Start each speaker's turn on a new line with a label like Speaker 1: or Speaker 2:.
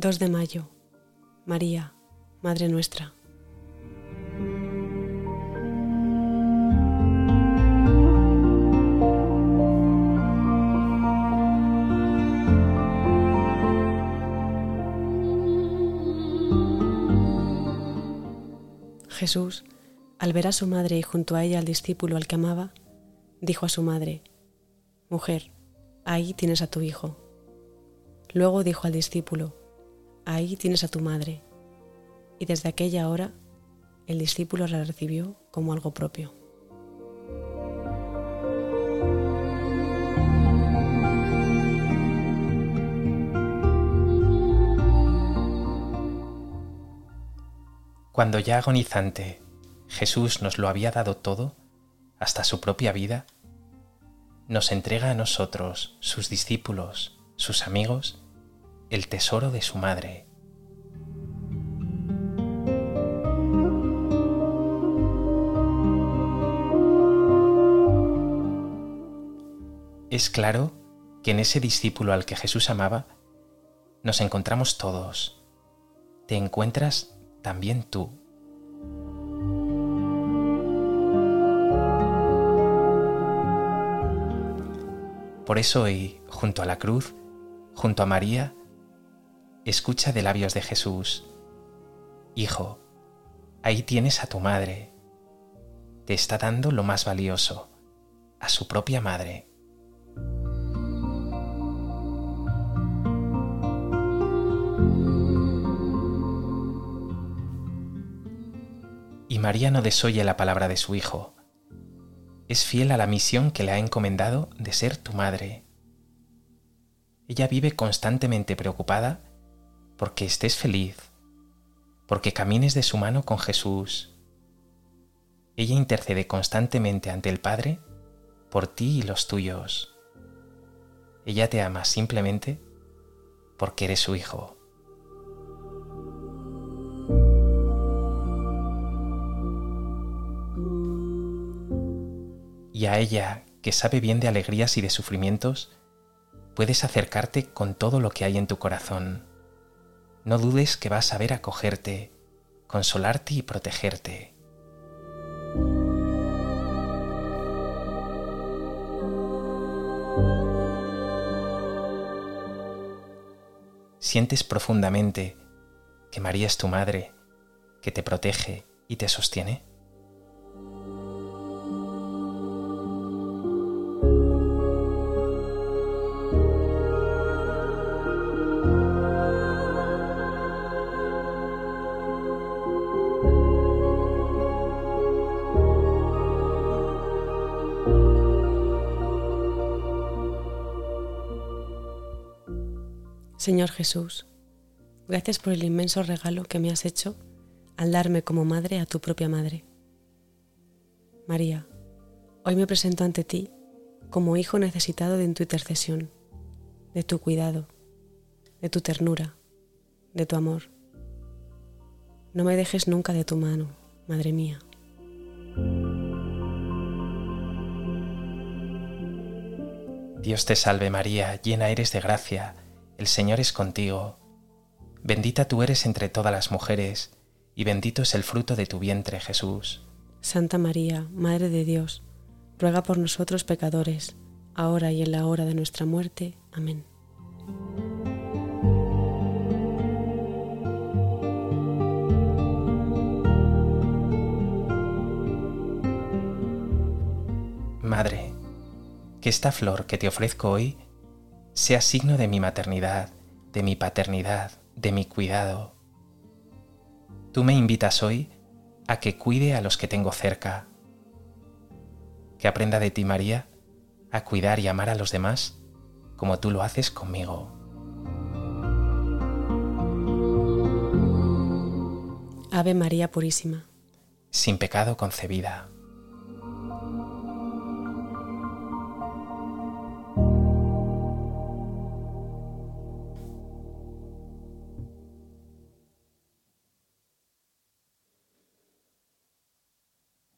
Speaker 1: 2 de mayo. María, Madre nuestra. Jesús, al ver a su madre y junto a ella al discípulo al que amaba, dijo a su madre, Mujer, ahí tienes a tu hijo. Luego dijo al discípulo, Ahí tienes a tu madre. Y desde aquella hora el discípulo la recibió como algo propio.
Speaker 2: Cuando ya agonizante Jesús nos lo había dado todo, hasta su propia vida, nos entrega a nosotros, sus discípulos, sus amigos, el tesoro de su madre. Es claro que en ese discípulo al que Jesús amaba, nos encontramos todos. Te encuentras también tú. Por eso hoy, junto a la cruz, junto a María, escucha de labios de Jesús, Hijo, ahí tienes a tu madre. Te está dando lo más valioso, a su propia madre. Y María no desoye la palabra de su Hijo. Es fiel a la misión que le ha encomendado de ser tu madre. Ella vive constantemente preocupada porque estés feliz, porque camines de su mano con Jesús. Ella intercede constantemente ante el Padre por ti y los tuyos. Ella te ama simplemente porque eres su hijo. y a ella, que sabe bien de alegrías y de sufrimientos, puedes acercarte con todo lo que hay en tu corazón. No dudes que va a saber acogerte, consolarte y protegerte. Sientes profundamente que María es tu madre, que te protege y te sostiene.
Speaker 1: Señor Jesús, gracias por el inmenso regalo que me has hecho al darme como madre a tu propia madre. María, hoy me presento ante ti como hijo necesitado de tu intercesión, de tu cuidado, de tu ternura, de tu amor. No me dejes nunca de tu mano, Madre mía.
Speaker 2: Dios te salve María, llena eres de gracia el Señor es contigo. Bendita tú eres entre todas las mujeres, y bendito es el fruto de tu vientre, Jesús.
Speaker 1: Santa María, Madre de Dios, ruega por nosotros pecadores, ahora y en la hora de nuestra muerte. Amén.
Speaker 2: Madre, que esta flor que te ofrezco hoy sea signo de mi maternidad, de mi paternidad, de mi cuidado. Tú me invitas hoy a que cuide a los que tengo cerca, que aprenda de ti, María, a cuidar y amar a los demás como tú lo haces conmigo.
Speaker 1: Ave María Purísima.
Speaker 2: Sin pecado concebida.